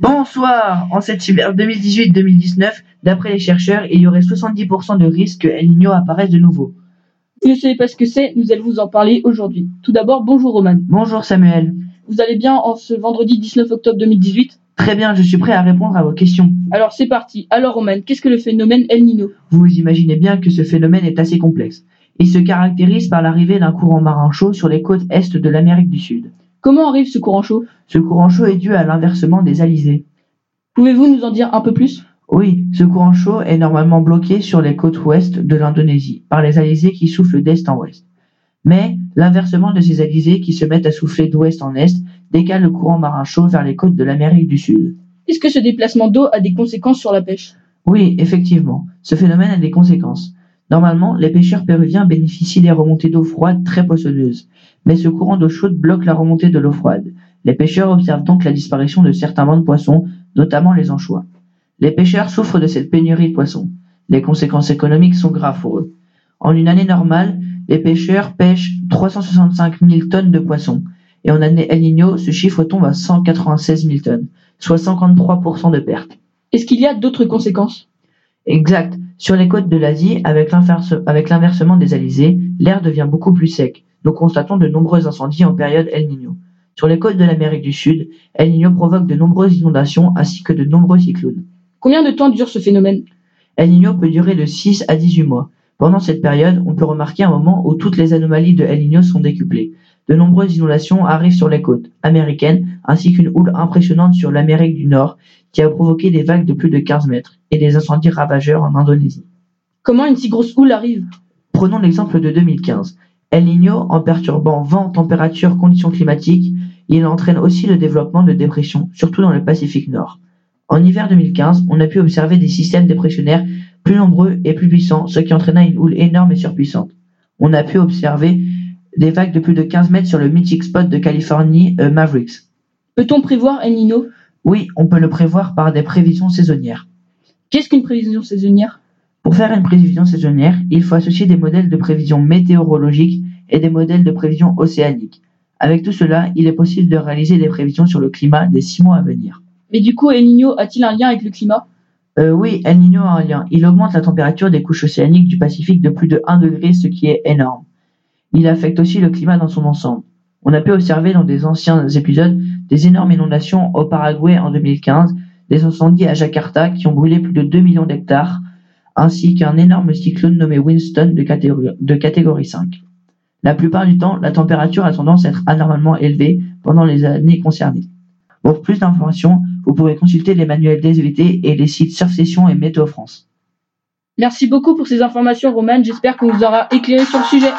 Bonsoir En cette hiver 2018-2019, d'après les chercheurs, il y aurait 70% de risque que El Niño apparaisse de nouveau. Vous ne savez pas ce que c'est, nous allons vous en parler aujourd'hui. Tout d'abord, bonjour Roman. Bonjour Samuel. Vous allez bien en ce vendredi 19 octobre 2018 Très bien, je suis prêt à répondre à vos questions. Alors c'est parti. Alors Roman, qu'est-ce que le phénomène El Niño? Vous imaginez bien que ce phénomène est assez complexe. Il se caractérise par l'arrivée d'un courant marin chaud sur les côtes est de l'Amérique du Sud. Comment arrive ce courant chaud? Ce courant chaud est dû à l'inversement des alizés. Pouvez-vous nous en dire un peu plus? Oui, ce courant chaud est normalement bloqué sur les côtes ouest de l'Indonésie par les alizés qui soufflent d'est en ouest. Mais l'inversement de ces alizés qui se mettent à souffler d'ouest en est décale le courant marin chaud vers les côtes de l'Amérique du Sud. Est-ce que ce déplacement d'eau a des conséquences sur la pêche? Oui, effectivement, ce phénomène a des conséquences. Normalement, les pêcheurs péruviens bénéficient des remontées d'eau froide très poissonneuses, mais ce courant d'eau chaude bloque la remontée de l'eau froide. Les pêcheurs observent donc la disparition de certains bancs de poissons, notamment les anchois. Les pêcheurs souffrent de cette pénurie de poissons. Les conséquences économiques sont graves pour eux. En une année normale, les pêcheurs pêchent 365 000 tonnes de poissons, et en année El Niño, ce chiffre tombe à 196 000 tonnes, soit 53% de perte. Est-ce qu'il y a d'autres conséquences? Exact. Sur les côtes de l'Asie, avec l'inversement des alizés, l'air devient beaucoup plus sec. Nous constatons de nombreux incendies en période El Niño. Sur les côtes de l'Amérique du Sud, El Niño provoque de nombreuses inondations ainsi que de nombreux cyclones. Combien de temps dure ce phénomène? El Niño peut durer de 6 à 18 mois. Pendant cette période, on peut remarquer un moment où toutes les anomalies de El Niño sont décuplées. De nombreuses inondations arrivent sur les côtes américaines, ainsi qu'une houle impressionnante sur l'Amérique du Nord, qui a provoqué des vagues de plus de 15 mètres, et des incendies ravageurs en Indonésie. Comment une si grosse houle arrive? Prenons l'exemple de 2015. El Niño, en perturbant vent, température, conditions climatiques, il entraîne aussi le développement de dépressions, surtout dans le Pacifique Nord. En hiver 2015, on a pu observer des systèmes dépressionnaires plus nombreux et plus puissants, ce qui entraîna une houle énorme et surpuissante. On a pu observer des vagues de plus de 15 mètres sur le mythique spot de Californie, euh, Mavericks. Peut-on prévoir El Niño? Oui, on peut le prévoir par des prévisions saisonnières. Qu'est-ce qu'une prévision saisonnière? Pour faire une prévision saisonnière, il faut associer des modèles de prévision météorologique et des modèles de prévision océanique. Avec tout cela, il est possible de réaliser des prévisions sur le climat des six mois à venir. Mais du coup, El Niño a-t-il un lien avec le climat? Euh, Oui, El Niño a un lien. Il augmente la température des couches océaniques du Pacifique de plus de 1 degré, ce qui est énorme. Il affecte aussi le climat dans son ensemble. On a pu observer dans des anciens épisodes des énormes inondations au Paraguay en 2015, des incendies à Jakarta qui ont brûlé plus de 2 millions d'hectares, ainsi qu'un énorme cyclone nommé Winston de catégorie, de catégorie 5. La plupart du temps, la température a tendance à être anormalement élevée pendant les années concernées. Pour plus d'informations, vous pouvez consulter les manuels des EVT et les sites Surf et Météo France. Merci beaucoup pour ces informations, Roman. J'espère qu'on vous aura éclairé sur le sujet.